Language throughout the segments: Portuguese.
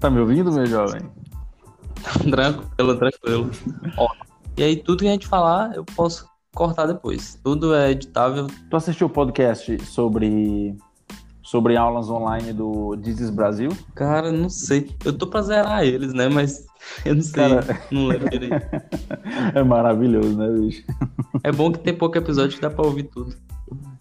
Tá me ouvindo, meu jovem? tranquilo, tranquilo. Ó, e aí tudo que a gente falar, eu posso cortar depois. Tudo é editável. Tu assistiu o podcast sobre sobre aulas online do Dizes Brasil? Cara, não sei. Eu tô pra zerar eles, né? Mas eu não sei. Cara... Não lembro direito. é maravilhoso, né, bicho? É bom que tem pouco episódio que dá pra ouvir tudo.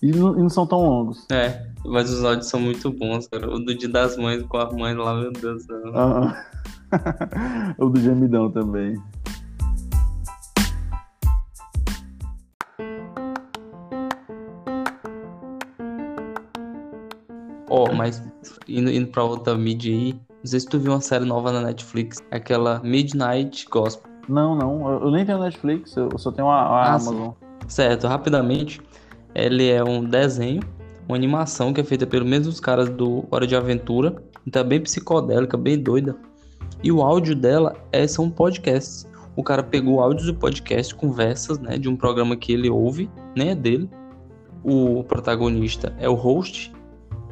E não, e não são tão longos. É, mas os áudios são muito bons, cara. O do Dia das Mães com a mãe lá, meu Deus céu. Ah, o do Gemidão também. Ó, oh, mas indo, indo pra outra mídia aí, não sei se tu viu uma série nova na Netflix, aquela Midnight Gospel. Não, não, eu nem tenho Netflix, eu só tenho a, a ah, Amazon. Certo, rapidamente, ele é um desenho, uma animação que é feita pelos mesmos caras do Hora de Aventura, então é bem psicodélica, bem doida. E o áudio dela é, são podcasts. O cara pegou áudios do podcast, conversas, né, de um programa que ele ouve, nem é dele. O protagonista é o host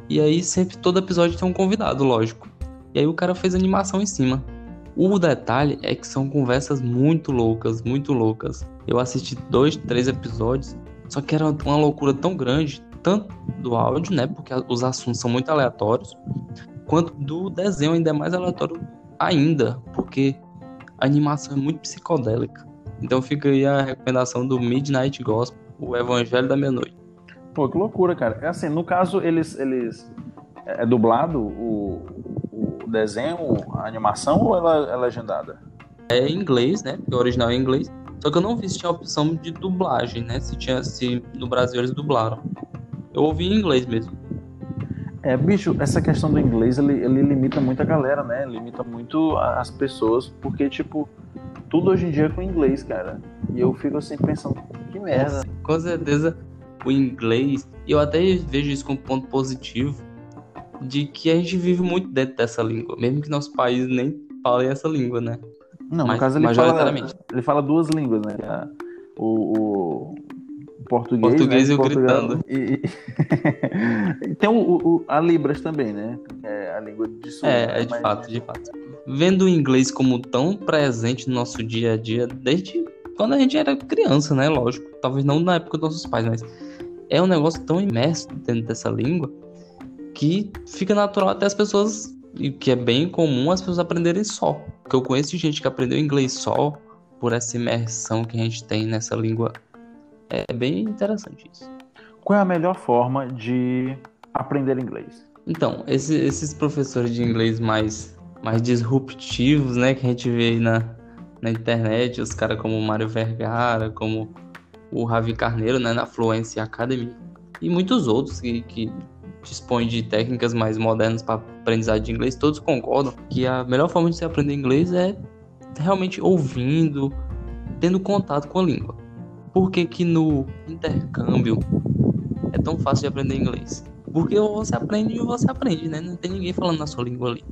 e aí sempre todo episódio tem um convidado, lógico. E aí o cara fez animação em cima. O detalhe é que são conversas muito loucas, muito loucas. Eu assisti dois, três episódios, só que era uma loucura tão grande, tanto do áudio, né? Porque os assuntos são muito aleatórios, quanto do desenho ainda é mais aleatório ainda, porque a animação é muito psicodélica. Então fica aí a recomendação do Midnight Gospel, o Evangelho da Meia-Noite. Pô, que loucura, cara. É assim, no caso, eles. eles é dublado o, o desenho, a animação ou ela é legendada? É em inglês, né? Porque o original é em inglês. Só que eu não vi se tinha opção de dublagem, né? Se tinha, se no Brasil eles dublaram. Eu ouvi em inglês mesmo. É, bicho, essa questão do inglês, ele, ele limita muito a galera, né? Limita muito as pessoas, porque, tipo, tudo hoje em dia é com inglês, cara. E eu fico assim pensando, que merda. Com certeza o inglês, e eu até vejo isso como ponto positivo, de que a gente vive muito dentro dessa língua, mesmo que nosso país nem fale essa língua, né? Não, Mas, no caso ele fala, ele fala duas línguas, né? O, o português, português né? e o gritando. E, e... tem o, o, a Libras também, né? É a língua de sul. É, é de fato, de fato. Vendo o inglês como tão presente no nosso dia a dia, desde quando a gente era criança, né? Lógico. Talvez não na época dos nossos pais, mas é um negócio tão imerso dentro dessa língua que fica natural até as pessoas, e que é bem comum as pessoas aprenderem só. Porque eu conheço gente que aprendeu inglês só por essa imersão que a gente tem nessa língua. É bem interessante isso. Qual é a melhor forma de aprender inglês? Então, esse, esses professores de inglês mais, mais disruptivos, né, que a gente vê aí na, na internet, os caras como o Mário Vergara, como o Ravi Carneiro, né, na Fluency Academy, e muitos outros que, que dispõem de técnicas mais modernas para aprendizagem de inglês, todos concordam que a melhor forma de se aprender inglês é realmente ouvindo, tendo contato com a língua. Por que, que no intercâmbio é tão fácil de aprender inglês? Porque ou você aprende ou você aprende, né? Não tem ninguém falando na sua língua ali.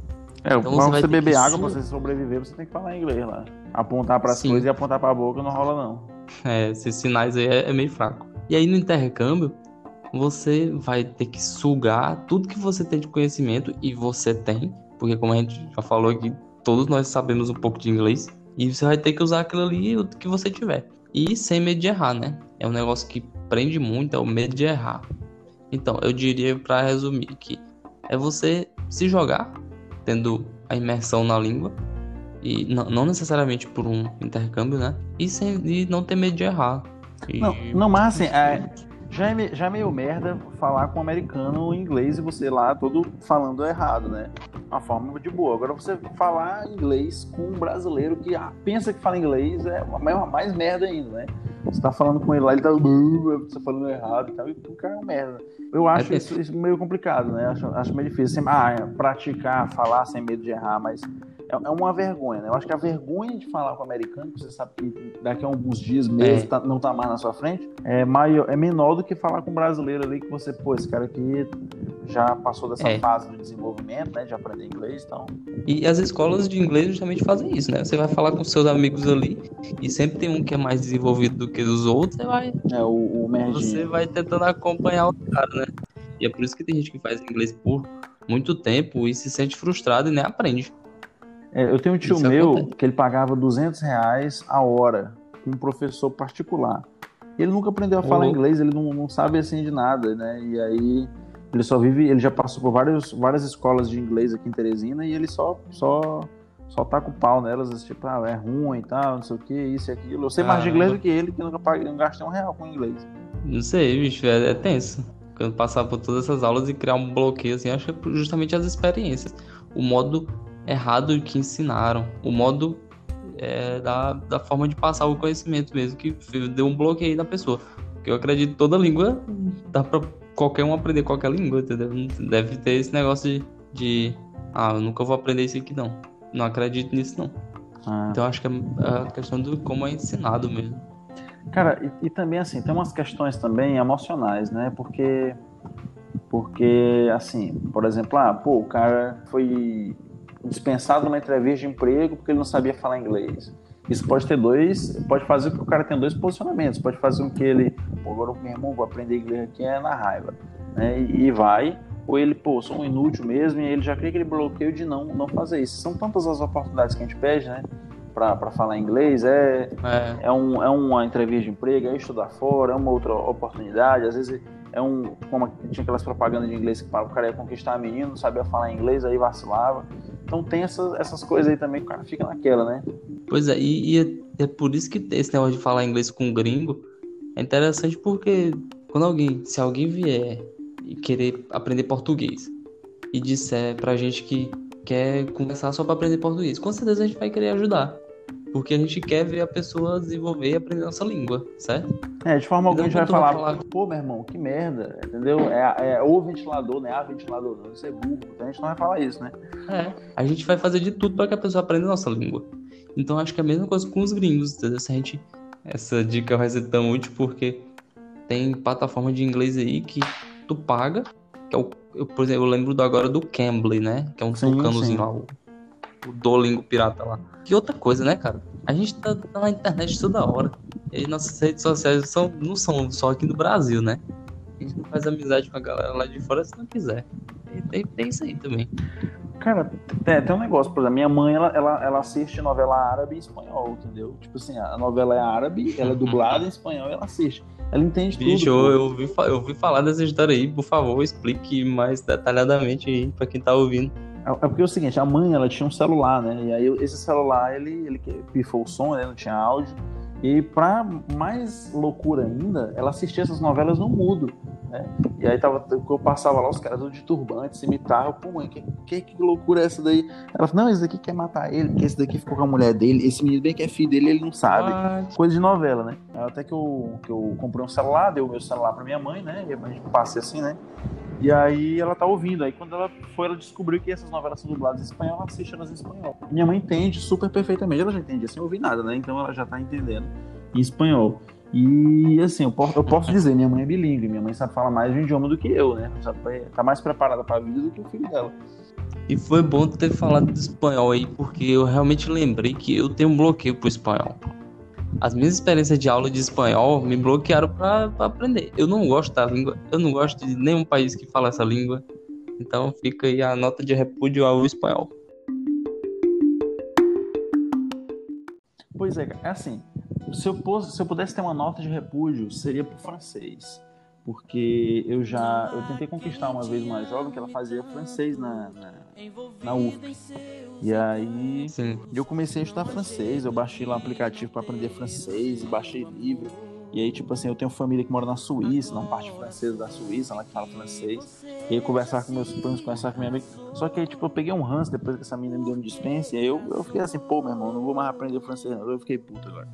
É, então quando você, você beber água, pra você sobreviver, você tem que falar inglês lá. Apontar para as coisas e apontar para a boca não rola não. É, esses sinais aí é, é meio fraco. E aí no intercâmbio, você vai ter que sugar tudo que você tem de conhecimento e você tem, porque como a gente já falou aqui, todos nós sabemos um pouco de inglês e você vai ter que usar aquilo ali o que você tiver. E sem medo de errar, né? É um negócio que prende muito, é o medo de errar. Então, eu diria para resumir que é você se jogar, tendo a imersão na língua e não, não necessariamente por um intercâmbio, né? E, sem, e não ter medo de errar. E... Não, não, mas assim, é, já, é, já é meio merda falar com um americano em inglês e você lá todo falando errado, né? Uma forma de boa. Agora você falar inglês com um brasileiro que ah, pensa que fala inglês é mais, mais merda ainda, né? Você tá falando com ele lá, ele tá você falando errado e tal, e o cara é uma merda. Eu acho é isso, isso, meio complicado, né? Acho, acho meio difícil. Assim, ah, é, praticar, falar sem medo de errar, mas é, é uma vergonha, né? Eu acho que a vergonha de falar com o americano, que você sabe que daqui a alguns dias mesmo é. tá, não tá mais na sua frente, é, maior, é menor do que falar com um brasileiro ali que você, pô, esse cara aqui já passou dessa é. fase de desenvolvimento, né? De aprender inglês, então. E as escolas de inglês justamente fazem isso, né? Você vai falar com seus amigos ali e sempre tem um que é mais desenvolvido do que os outros, você vai. É, o, o Você vai tentando acompanhar o cara, né? E é por isso que tem gente que faz inglês por muito tempo e se sente frustrado e nem aprende. É, eu tenho um tio Isso meu acontece. que ele pagava 200 reais a hora com um professor particular. Ele nunca aprendeu a falar Ô. inglês, ele não, não sabe assim de nada, né? E aí ele só vive, ele já passou por vários, várias escolas de inglês aqui em Teresina e ele só só só tá com o pau nelas, tipo, ah, é ruim e tal, não sei o que, isso e aquilo. Eu sei mais de inglês do que ele, que nunca paguei, não gastei um real com inglês. Não sei, bicho, é, é tenso. Quando passar por todas essas aulas e criar um bloqueio, assim, acho que é justamente as experiências. O modo errado que ensinaram. O modo é, da, da forma de passar o conhecimento mesmo, que deu um bloqueio na pessoa. Porque eu acredito que toda língua dá pra qualquer um aprender qualquer língua, entendeu? Deve ter esse negócio de, de ah, eu nunca vou aprender isso aqui, não. Não acredito nisso, não. Ah. Então acho que é a questão do como é ensinado mesmo. Cara, e, e também assim, tem umas questões também emocionais, né? Porque, porque assim, por exemplo, ah, pô, o cara foi dispensado numa entrevista de emprego porque ele não sabia falar inglês. Isso pode ter dois, pode fazer com que o cara tenha dois posicionamentos. Pode fazer com que ele, pô, agora meu irmão, vou aprender inglês aqui é na raiva, né? E, e vai. Ou ele, pô, sou um inútil mesmo, e ele já cria aquele bloqueio de não, não fazer isso. São tantas as oportunidades que a gente pede, né? Pra falar inglês, é, É, é, um, é uma entrevista de emprego, é estudar fora, é uma outra oportunidade. Às vezes é um. Como tinha aquelas propagandas de inglês que o cara ia conquistar a menina, não sabia falar inglês, aí vacilava. Então tem essas, essas coisas aí também, que o cara fica naquela, né? Pois é, e, e é, é por isso que esse negócio de falar inglês com gringo é interessante porque quando alguém, se alguém vier e querer aprender português e disser pra gente que quer conversar só pra aprender português, com certeza a gente vai querer ajudar. Porque a gente quer ver a pessoa desenvolver e aprender nossa língua, certo? É, de forma alguma a gente vai falar, falar- pô, meu irmão, que merda, entendeu? É, é o ventilador, né? A ventilador, não, isso é burro. Então a gente não vai falar isso, né? É, a gente vai fazer de tudo para que a pessoa aprenda a nossa língua. Então acho que é a mesma coisa com os gringos, entendeu? Se a gente, essa dica vai ser tão útil porque tem plataforma de inglês aí que tu paga, que é o, eu, por exemplo, eu lembro do agora do Cambly, né? Que é um Sim, tucanozinho sim. lá, o, o Duolingo pirata lá. Que outra coisa, né, cara? A gente tá, tá na internet toda hora. E nossas redes sociais são, não são só aqui no Brasil, né? A gente não faz amizade com a galera lá de fora se não quiser. E tem, tem isso aí também. Cara, tem, tem um negócio, por exemplo, minha mãe, ela, ela, ela assiste novela árabe e espanhol, entendeu? Tipo assim, a novela é árabe, ela é dublada em espanhol e ela assiste. Ela entende Bicho, tudo. pô. eu, ouvi, eu ouvi falar dessa história aí, por favor, explique mais detalhadamente aí pra quem tá ouvindo. É é porque é o seguinte, a mãe, ela tinha um celular, né? E aí esse celular, ele, ele pifou o som, né? Não tinha áudio. E pra mais loucura ainda, ela assistia essas novelas no mudo, né? E aí tava, eu passava lá, os caras tudo de turbante, se imitavam. Pô, mãe, que, que, que loucura é essa daí? Ela falou, não, esse daqui quer matar ele, porque esse daqui ficou com a mulher dele. Esse menino bem que é filho dele, ele não sabe. Ah, Coisa de novela, né? Até que eu, que eu comprei um celular, dei o meu celular pra minha mãe, né? E a gente passei assim, né? E aí ela tá ouvindo. Aí quando ela foi, ela descobriu que essas novelas são dubladas em espanhol, ela assiste elas em espanhol. Minha mãe entende super perfeitamente. Ela já entende sem ouvir nada, né? Então ela já tá entendendo em espanhol. E assim, eu posso, eu posso dizer, minha mãe é bilíngue, minha mãe sabe falar mais de um idioma do que eu, né? Sabe, tá mais preparada pra vida do que o filho dela. E foi bom ter falado do espanhol aí, porque eu realmente lembrei que eu tenho um bloqueio pro espanhol. As minhas experiências de aula de espanhol me bloquearam pra aprender. Eu não gosto da língua, eu não gosto de nenhum país que fala essa língua. Então fica aí a nota de repúdio ao espanhol. Pois é, é assim, se eu, pos- se eu pudesse ter uma nota de repúdio, seria pro francês. Porque eu já. Eu tentei conquistar uma vez uma jovem que ela fazia francês na, na, na UF. E aí Sim. eu comecei a estudar francês, eu baixei lá um aplicativo para aprender francês, e baixei livro. E aí, tipo assim, eu tenho família que mora na Suíça, na parte francesa da Suíça, lá que fala francês. E aí conversar com meus primos, conversar com minha amiga. Só que aí, tipo, eu peguei um ranço depois que essa menina me deu um dispensa. E aí eu, eu fiquei assim, pô, meu irmão, não vou mais aprender francês, não. Eu fiquei puto agora.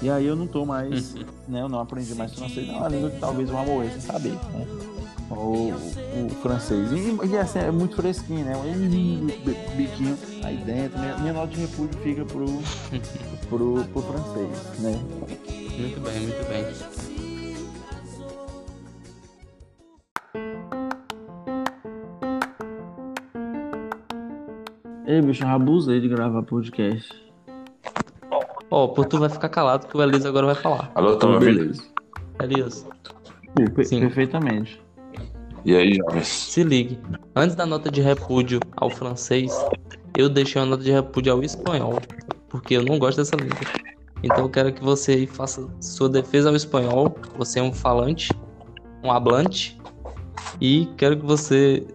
E aí eu não tô mais, né? Eu não aprendi mais francês, não é uma língua que talvez eu morrer sem saber, né? O, o francês. E, e assim, é muito fresquinho, né? Um biquinho aí dentro. Minha, minha nota de repúdio fica pro, pro, pro francês, né? Muito bem, muito bem. Ei, bicho, eu abusei de gravar podcast. Ó, pô, tu vai ficar calado que o Elias agora vai falar. Alô, tá me ouvindo? beleza. Elias, per- Sim. perfeitamente. E aí, jovens? se ligue. Antes da nota de repúdio ao francês, eu deixei uma nota de repúdio ao espanhol, porque eu não gosto dessa língua. Então eu quero que você faça sua defesa ao espanhol. Você é um falante, um hablante, e quero que você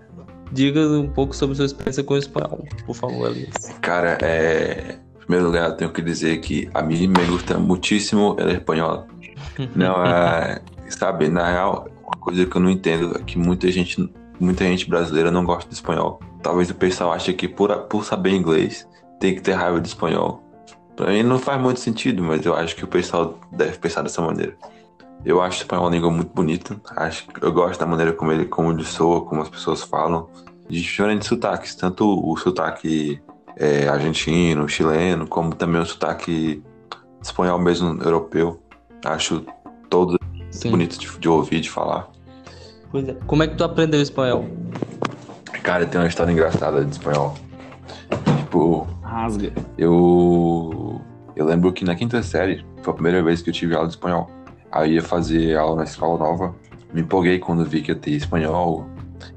diga um pouco sobre sua experiência com o espanhol, por favor, Elias. Cara, é... em primeiro lugar, tenho que dizer que a mim me gusta muitíssimo el espanhol. Não, é... sabe, na real, uma coisa que eu não entendo é que muita gente, muita gente brasileira não gosta de espanhol. Talvez o pessoal ache que por, por saber inglês tem que ter raiva de espanhol. Pra mim não faz muito sentido, mas eu acho que o pessoal deve pensar dessa maneira. Eu acho o espanhol uma língua muito bonita. Acho, eu gosto da maneira como ele, como ele soa, como as pessoas falam. De diferentes sotaques, tanto o sotaque é, argentino, chileno, como também o sotaque espanhol mesmo, europeu. Acho todos Sim. bonitos de, de ouvir, de falar. Pois é. Como é que tu aprendeu espanhol? Cara, tem uma história engraçada de espanhol. Tipo. Rasga. Eu. Eu lembro que na quinta série foi a primeira vez que eu tive aula de espanhol. Aí ia fazer aula na escola nova. Me empolguei quando vi que ia ter espanhol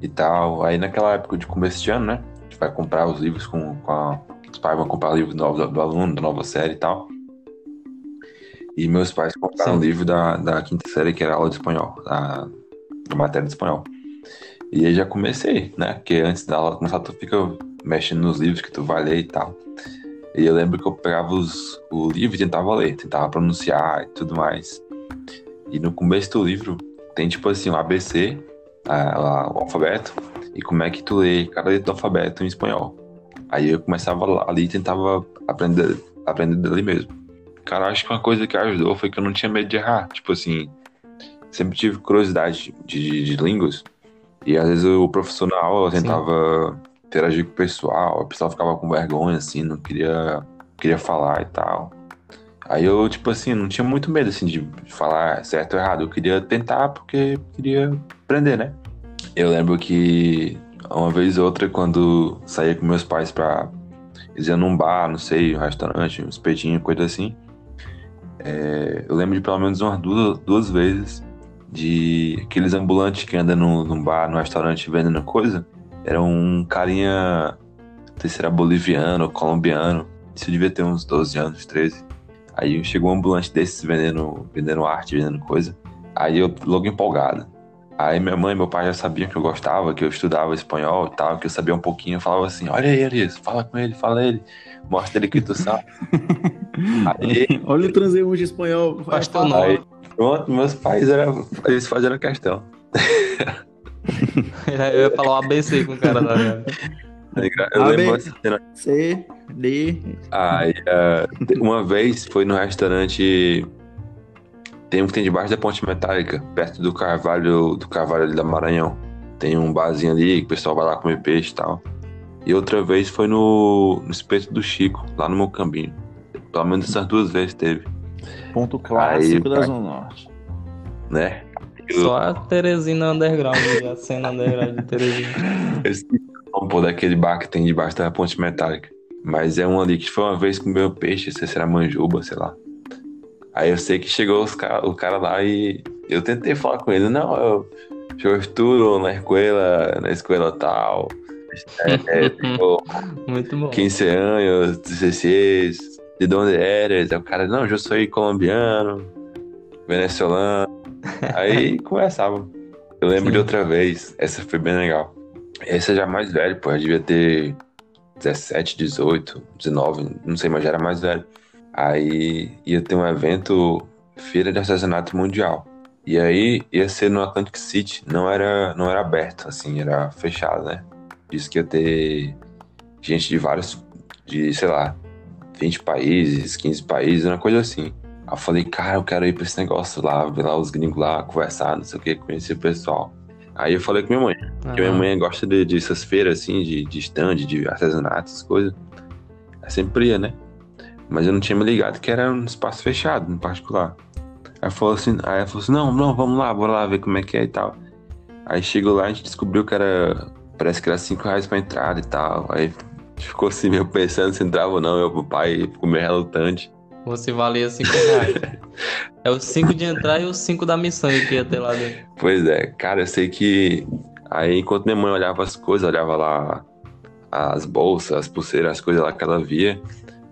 e tal. Aí naquela época de começo de ano, né? A gente vai comprar os livros com, com a... Os pais vão comprar livros novos do, do aluno, da nova série e tal. E meus pais compraram um livro da, da quinta série, que era aula de espanhol, da, da matéria de espanhol. E aí já comecei, né? Porque antes da aula começar, tu fica mexendo nos livros que tu vai ler e tal. E eu lembro que eu pegava os, o livro e tentava ler, tentava pronunciar e tudo mais. E no começo do livro tem tipo assim, o um ABC, a, a, o alfabeto, e como é que tu lê cada letra do alfabeto em espanhol. Aí eu começava ali e tentava aprender, aprender dali mesmo. Cara, acho que uma coisa que ajudou foi que eu não tinha medo de errar. Tipo assim, sempre tive curiosidade de, de, de línguas. E às vezes o professor na aula tentava Sim. interagir com o pessoal, o pessoal ficava com vergonha, assim, não queria, queria falar e tal. Aí eu, tipo assim, não tinha muito medo, assim, de falar certo ou errado. Eu queria tentar porque queria aprender, né? Eu lembro que uma vez ou outra, quando saía com meus pais pra... Eles iam num bar, não sei, um restaurante, um espetinho, coisa assim. É, eu lembro de pelo menos umas duas, duas vezes de aqueles ambulantes que andam no, num bar, no restaurante vendendo coisa. Era um carinha, não sei se era boliviano ou colombiano. Isso devia ter uns 12 anos, 13. Aí chegou um ambulante desses vendendo, vendendo arte, vendendo coisa. Aí eu logo empolgado. Aí minha mãe e meu pai já sabiam que eu gostava, que eu estudava espanhol e tal, que eu sabia um pouquinho. Eu falava assim: Olha aí, Elias, fala com ele, fala ele. Mostra ele que tu sabe. aí, Olha o transeunte espanhol. Pastor aí, pronto, meus pais eram, eles faziam questão. eu ia falar o ABC com o cara da minha. Eu lembro assim, né? C, D. Aí, uh, uma vez foi no restaurante. Tem um que tem debaixo da ponte metálica, perto do Carvalho, do Carvalho ali da Maranhão. Tem um barzinho ali que o pessoal vai lá comer peixe e tal. E outra vez foi no, no espeto do Chico, lá no Mocambinho. Pelo menos essas duas vezes teve. Ponto clássico Aí, da Zona Norte. Né? Só a Teresina Underground, a cena underground de Teresina. Pôr daquele bar que tem debaixo da ponte metálica. Mas é um ali que foi uma vez com meu peixe, sei se era manjuba, sei lá. Aí eu sei que chegou cara, o cara lá e eu tentei falar com ele. Não, eu, eu estudo na escola, na escola tal. É, é, Muito bom. 15 anos, 16, de onde eres? Aí o cara, não, eu sou colombiano, venezuelano. Aí começava. Eu lembro Sim. de outra vez, essa foi bem legal. Esse já mais velho, pô, eu devia ter 17, 18, 19, não sei, mas já era mais velho. Aí ia ter um evento, Feira de Artesanato Mundial. E aí ia ser no Atlantic City, não era, não era aberto, assim, era fechado, né? Disse que ia ter gente de vários, de, sei lá, 20 países, 15 países, uma coisa assim. Aí eu falei, cara, eu quero ir pra esse negócio lá, ver lá os gringos lá, conversar, não sei o que, conhecer o pessoal. Aí eu falei com minha mãe, que minha mãe gosta de, de essas feiras assim, de, de stand, de artesanato, essas coisas. Ela sempre ia, né? Mas eu não tinha me ligado que era um espaço fechado, em particular. Aí falou assim, aí ela falou assim, não, não, vamos lá, bora lá ver como é que é e tal. Aí chegou lá, a gente descobriu que era. Parece que era 5 reais pra entrada e tal. Aí ficou assim, meio pensando se entrava ou não. Meu pai ficou meio relutante. Você valia 5 reais. é o 5 de entrar e o 5 da missão que ia ter lá dentro. Pois é, cara, eu sei que. Aí enquanto minha mãe olhava as coisas, olhava lá as bolsas, as pulseiras, as coisas lá que ela via,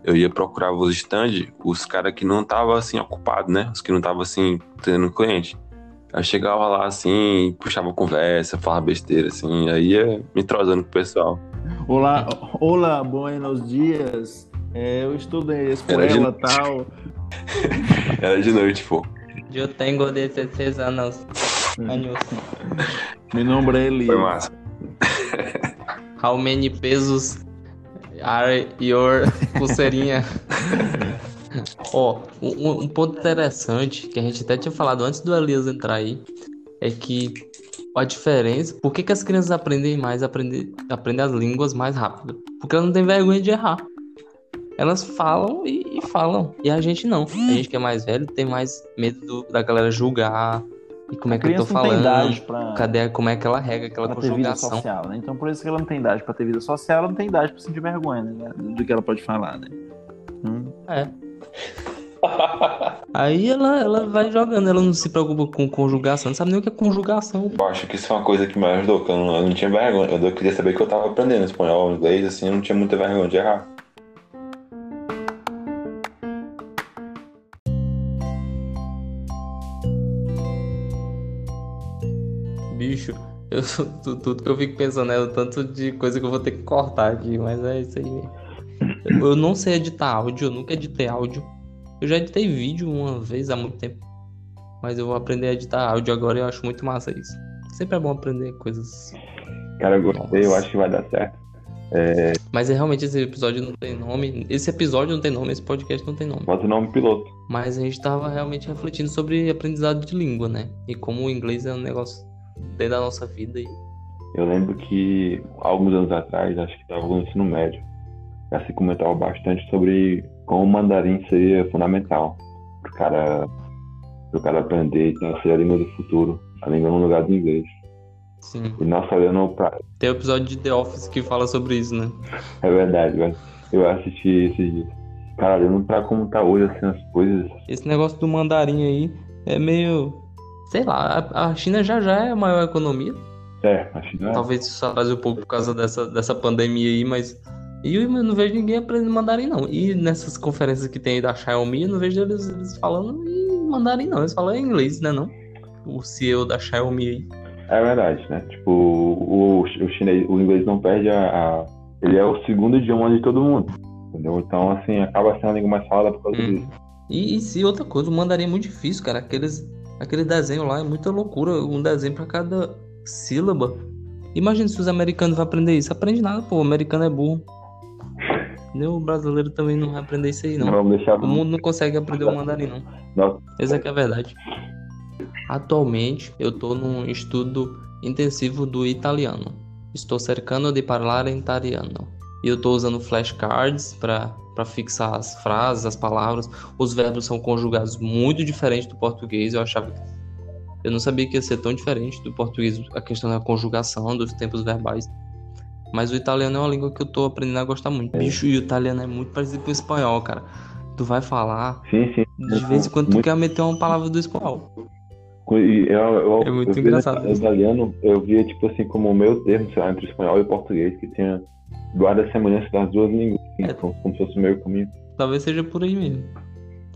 eu ia procurar os stand, os caras que não estavam assim ocupados, né? Os que não estavam assim tendo cliente. Eu chegava lá assim, puxava conversa, falava besteira, assim, aí ia me entrosando com o pessoal. Olá, olá, buenos dias. É, eu estou na escola de... tal. Era de noite, pô. Eu tenho 16 anos. Anos. Meu nome é Eli. Foi massa. How many pesos are your pulseirinha? Ó, oh, um, um, ponto interessante que a gente até tinha falado antes do Elias entrar aí é que a diferença, por que, que as crianças aprendem mais, aprendem, aprendem as línguas mais rápido? Porque elas não têm vergonha de errar. Elas falam e, e falam. E a gente não. A gente que é mais velho tem mais medo do, da galera julgar, e como é que eu tô falando? Pra, cadê, como é que ela rega aquela conjugação? Ter vida social, né? Então por isso que ela não tem idade para ter vida social, ela não tem idade para sentir vergonha, né? Do que ela pode falar, né? Hum. É. Aí ela, ela vai jogando, ela não se preocupa com conjugação, não sabe nem o que é conjugação. Eu acho que isso é uma coisa que me ajudou, que eu não, eu não tinha vergonha. Eu queria saber que eu tava aprendendo espanhol, inglês, assim, eu não tinha muita vergonha de errar. Bicho, eu, tudo que eu fico pensando é o tanto de coisa que eu vou ter que cortar aqui, mas é isso aí. Eu não sei editar áudio, eu nunca editei áudio. Eu já editei vídeo uma vez há muito tempo. Mas eu vou aprender a editar áudio agora e eu acho muito massa isso. Sempre é bom aprender coisas. Cara, eu gostei, eu acho que vai dar certo. É... Mas é, realmente esse episódio não tem nome. Esse episódio não tem nome, esse podcast não tem nome. Bota o nome piloto. Mas a gente tava realmente refletindo sobre aprendizado de língua, né? E como o inglês é um negócio dentro da nossa vida. E... Eu lembro que alguns anos atrás, acho que estava no ensino médio, já se comentava bastante sobre como o mandarim seria fundamental para o cara, pro cara aprender então, ser a língua do futuro, a língua no lugar do inglês. Sim. E nós olhando pra. Tem o um episódio de The Office que fala sobre isso, né? É verdade, velho. Eu assisti esses dias. Cara, olhando pra como tá hoje assim as coisas. Esse negócio do mandarim aí é meio sei lá, a China já já é a maior economia. É, a China é. Talvez isso atrase um pouco por causa dessa, dessa pandemia aí, mas. E eu não vejo ninguém aprendendo mandarim, não. E nessas conferências que tem aí da Xiaomi, eu não vejo eles, eles falando em mandarim, não. Eles falam em inglês, né, não? O CEO da Xiaomi aí. É verdade, né? Tipo, o, o chinês, o inglês não perde a, a, Ele é o segundo idioma de todo mundo. Entendeu? Então, assim, acaba sendo a língua mais falada por causa hum. disso. E, e se outra coisa, o mandarim é muito difícil, cara. Aqueles Aquele desenho lá é muita loucura, um desenho para cada sílaba. Imagina se os americanos vão aprender isso. Aprende nada, pô, o americano é burro. Nem o brasileiro também não vai aprender isso aí, não. Vamos deixar... O mundo não consegue aprender o mandarim, não. não. Essa é que é a verdade. Atualmente, eu tô num estudo intensivo do italiano. Estou cercando de falar em italiano. E eu tô usando flashcards para para fixar as frases, as palavras. Os verbos são conjugados muito diferente do português. Eu achava que eu não sabia que ia ser tão diferente do português a questão da conjugação, dos tempos verbais. Mas o italiano é uma língua que eu tô aprendendo a gostar muito. É. Bicho, e o italiano é muito parecido com o espanhol, cara. Tu vai falar. Sim, sim. De vez em quando tu muito... quer meter uma palavra do espanhol. Eu, eu, é muito eu engraçado. O italiano, eu via, tipo assim, como o meu termo, sei lá, entre o espanhol e o português, que tinha guarda a semelhança das duas línguas, é. como, como se fosse o meio caminho. Talvez seja por aí mesmo.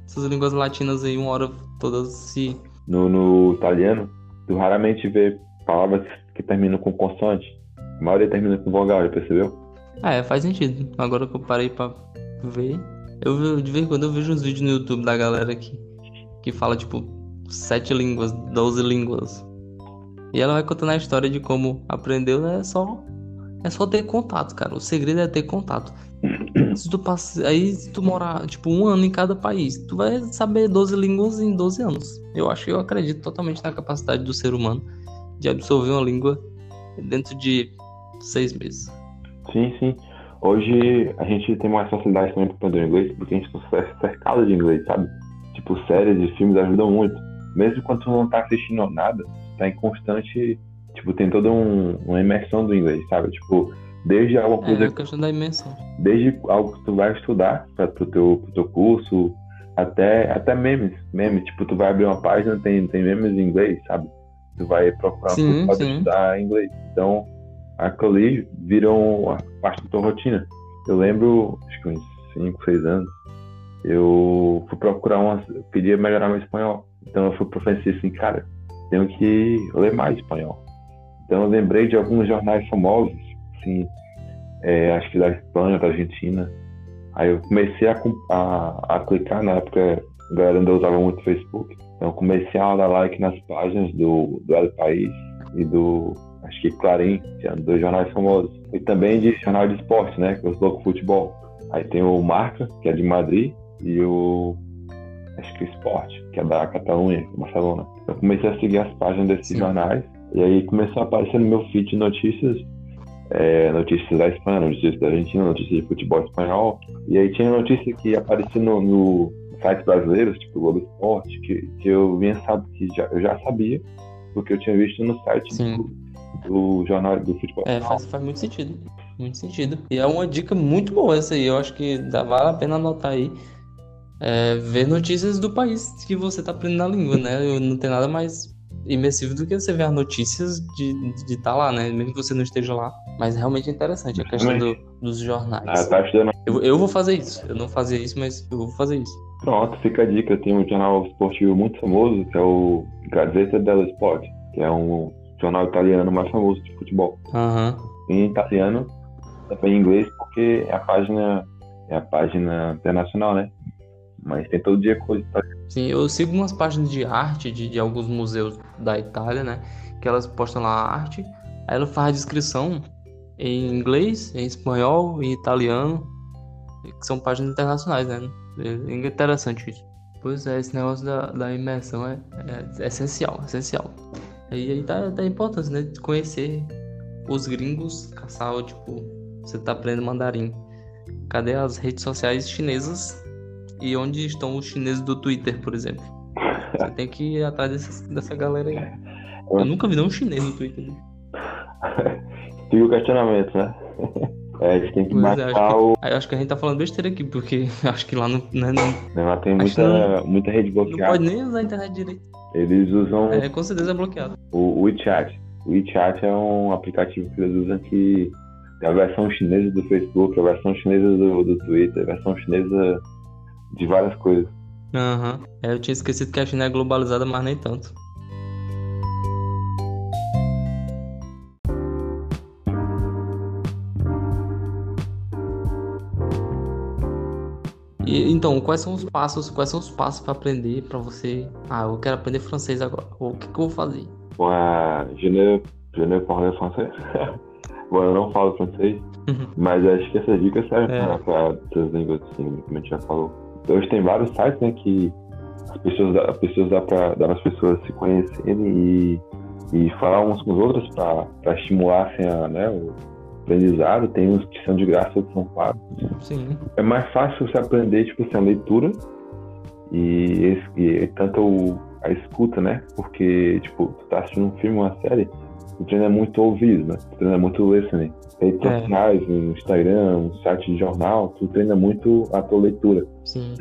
Essas línguas latinas aí, uma hora todas se. No, no italiano, tu raramente vê palavras que terminam com consoante. A maioria termina com vogal, já percebeu? Ah, é, faz sentido. Agora que eu parei pra ver. Eu de vez em quando eu vejo uns vídeos no YouTube da galera que, que fala, tipo, sete línguas, doze línguas. E ela vai contando a história de como aprendeu, né? Só é só ter contato, cara. O segredo é ter contato. Se tu passa, aí se tu morar, tipo, um ano em cada país, tu vai saber 12 línguas em 12 anos. Eu acho que eu acredito totalmente na capacidade do ser humano de absorver uma língua dentro de seis meses. Sim, sim. Hoje a gente tem mais facilidade também para aprender inglês, porque a gente está cercado de inglês, sabe? Tipo, séries e filmes ajudam muito. Mesmo quando tu não tá assistindo nada, tá em constante Tipo, tem toda um, uma imersão do inglês, sabe? Tipo, desde alguma coisa. É, a questão da imersão. Desde algo que tu vai estudar para pro teu, pro teu curso, até, até memes. Memes, tipo, tu vai abrir uma página, tem, tem memes em inglês, sabe? Tu vai procurar sim, um estudar inglês. Então, aquilo ali virou a parte da tua rotina. Eu lembro, acho que uns 5, 6 anos, eu fui procurar uma. Queria melhorar meu espanhol. Então eu fui pro francês assim, cara, tenho que ler mais espanhol. Então eu lembrei de alguns jornais famosos, assim, é, acho que da Espanha, da Argentina. Aí eu comecei a, a, a clicar, na época a galera ainda usava muito o Facebook. Então eu comecei a dar like nas páginas do, do El País e do, acho que Clarim, que é dois jornais famosos. E também de jornal de esporte, né, que é o Louco Futebol. Aí tem o Marca, que é de Madrid, e o acho que o Esporte, que é da Catalunha, Barcelona. Eu comecei a seguir as páginas desses Sim. jornais e aí começou a aparecer no meu feed notícias, é, notícias da Espanha, notícias da Argentina, notícias de futebol espanhol. E aí tinha notícia que aparecia no, no sites brasileiros, tipo Globo Esporte, que, que eu vinha sabe que já, eu já sabia, porque eu tinha visto no site do, do, jornal do futebol. É, faz, faz muito sentido. Muito sentido. E é uma dica muito boa essa aí. Eu acho que dá, vale a pena anotar aí é, ver notícias do país que você está aprendendo a língua, né? Não tem nada mais imersivo do que você ver as notícias de estar tá lá, né? Mesmo que você não esteja lá. Mas realmente é interessante a questão do, dos jornais. Ah, tá eu, eu vou fazer isso. Eu não fazia isso, mas eu vou fazer isso. Pronto, fica a dica. Tem um jornal esportivo muito famoso, que é o Gazeta dello Sport, que é um jornal italiano mais famoso de futebol. Uhum. Em italiano, também em inglês, porque é a página é a página internacional, né? Mas tem todo dia coisa. Sim, eu sigo umas páginas de arte de, de alguns museus da Itália, né? Que elas postam lá arte, aí ela faz a descrição em inglês, em espanhol, em italiano, que são páginas internacionais, né? É interessante isso. Pois é, esse negócio da, da imersão é, é, é essencial, essencial. E aí tá a importância, né? De conhecer os gringos, caçar, tipo, você tá aprendendo mandarim. Cadê as redes sociais chinesas e onde estão os chineses do Twitter, por exemplo. Você tem que ir atrás dessa, dessa galera aí. Eu nunca vi nenhum chinês no Twitter. Fica o questionamento, né? É, a gente tem que pois é, matar o. Que, acho que a gente tá falando besteira aqui, porque acho que lá não. Né, não... Lá tem muita, não, muita rede bloqueada. Não pode nem usar a internet direito. Eles usam. É, com certeza é bloqueado. O, o WeChat. O WeChat é um aplicativo que eles usam que tem a versão chinesa do Facebook, a versão chinesa do, do Twitter, a versão chinesa de várias coisas. Aham. Uhum. Eu tinha esquecido que a China é globalizada, mas nem tanto. E, então, quais são os passos? Quais são os passos para aprender? Para você? Ah, eu quero aprender francês agora. O que, que eu vou fazer? Bom, je ne, je ne parle français. Bom, eu não falo francês, uhum. mas acho que essa dica serve é. para essas línguas, assim, como a gente já falou. Hoje tem vários sites, né, que as pessoas, as pessoas dá para dar as pessoas se conhecerem e, e falar uns com os outros para estimular assim, a, né, o aprendizado. Tem uns que são de graça, outros são pagos. Sim. É mais fácil você aprender, tipo assim, a leitura e, e tanto o, a escuta, né? Porque, tipo, tu tá assistindo um filme, uma série, tu treina muito ouvido, né? Tu treina muito listening. Redes é. sociais, no Instagram, site de jornal, tu treina muito a tua leitura. Sim.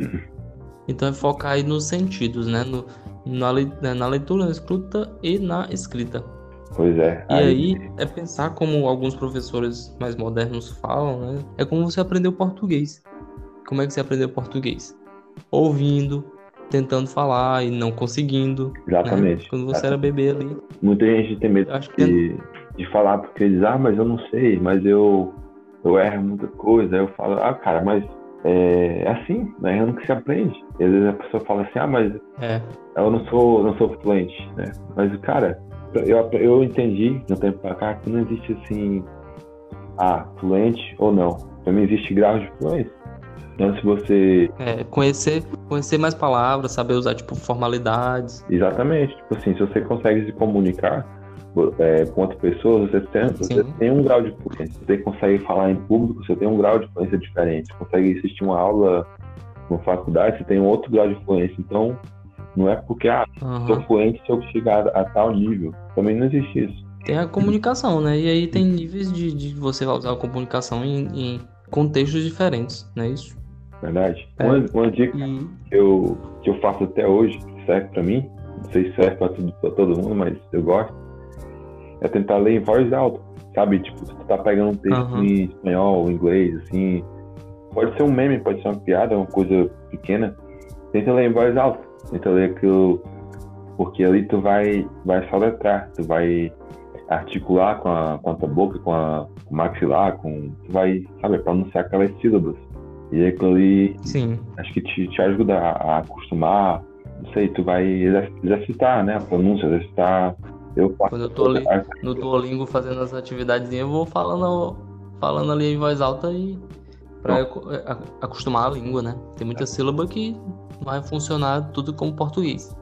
Então é focar aí nos sentidos, né? No, na, né, na leitura, na escuta e na escrita. Pois é. E aí... aí... é pensar como alguns professores mais modernos falam, né? É como você aprendeu português. Como é que você aprendeu português? Ouvindo, tentando falar e não conseguindo. Né? Exatamente. Né? Quando você Exatamente. era bebê ali. Muita gente tem medo de, de falar porque diz, ah, mas eu não sei, mas eu, eu erro muita coisa. Aí eu falo, ah, cara, mas é, é assim, né? É que se aprende. E às vezes a pessoa fala assim, ah, mas é. eu não sou, não sou fluente, né? Mas, cara, eu, eu entendi no tempo pra cá que não existe assim, ah, fluente ou não. Mim existe grau de fluência. Então, se você. É, conhecer, conhecer mais palavras, saber usar, tipo, formalidades. Exatamente. Tipo assim, se você consegue se comunicar é, com outras pessoas, você tem, você tem um grau de fluência. Você consegue falar em público, você tem um grau de fluência diferente. Você consegue assistir uma aula na faculdade, você tem um outro grau de fluência. Então, não é porque, ah, uhum. sou fluente se eu chegar a, a tal nível. Também não existe isso. Tem a comunicação, né? E aí tem níveis de, de você usar a comunicação em, em contextos diferentes, não é isso? Verdade. É. Uma, uma dica e... que, eu, que eu faço até hoje, que serve para mim, não sei se serve para todo mundo, mas eu gosto, é tentar ler em voz alta. sabe? Tipo, se tu tá pegando um texto Aham. em espanhol, inglês, assim, pode ser um meme, pode ser uma piada, uma coisa pequena, tenta ler em voz alta, tenta ler aquilo, porque ali tu vai, vai soletrar, tu vai articular com a, com a tua boca, com a com o maxilar, com, tu vai, sabe, pronunciar aquelas sílabas. E aquilo ali, Sim. acho que te, te ajuda a, a acostumar, não sei, tu vai exer- exercitar, né, a pronúncia, exercitar. Eu Quando eu tô ali no Duolingo fazendo as atividades, eu vou falando, falando ali em voz alta e pra acu- a- acostumar a língua, né? Tem muita sílaba que vai funcionar tudo como português.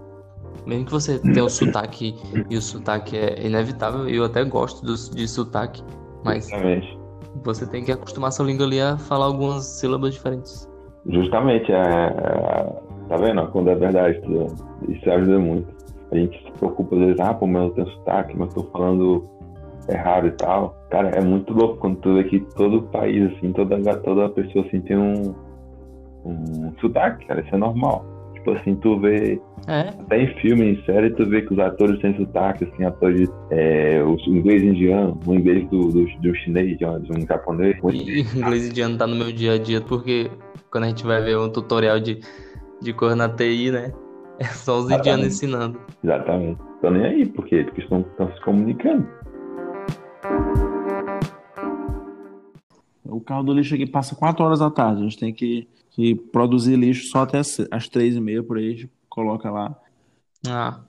Mesmo que você tenha o sotaque, e o sotaque é inevitável, eu até gosto do, de sotaque, mas Justamente. Você tem que acostumar sua língua ali a falar algumas sílabas diferentes. Justamente, é, é- tá vendo? Quando é verdade, isso ajuda muito. A gente se preocupa às vezes, ah, pô, mas eu tenho sotaque, mas tô falando errado e tal. Cara, é muito louco quando tu vê que todo país, assim, toda, toda pessoa, assim, tem um, um sotaque, cara, isso é normal. Tipo assim, tu vê É, até em filme, em série, tu vê que os atores têm sotaque, assim, atores, é, o inglês indiano, o inglês do, do, do chinês, de um, de um japonês. o inglês indiano tá no meu dia a dia, porque quando a gente vai ver um tutorial de, de cor na TI, né? É só os indianos ensinando. Exatamente. Tô nem aí, por quê? Porque estão, estão se comunicando. O carro do lixo aqui passa 4 horas da tarde. A gente tem que, que produzir lixo só até as, 3 e meia por aí. Coloca lá. Ah,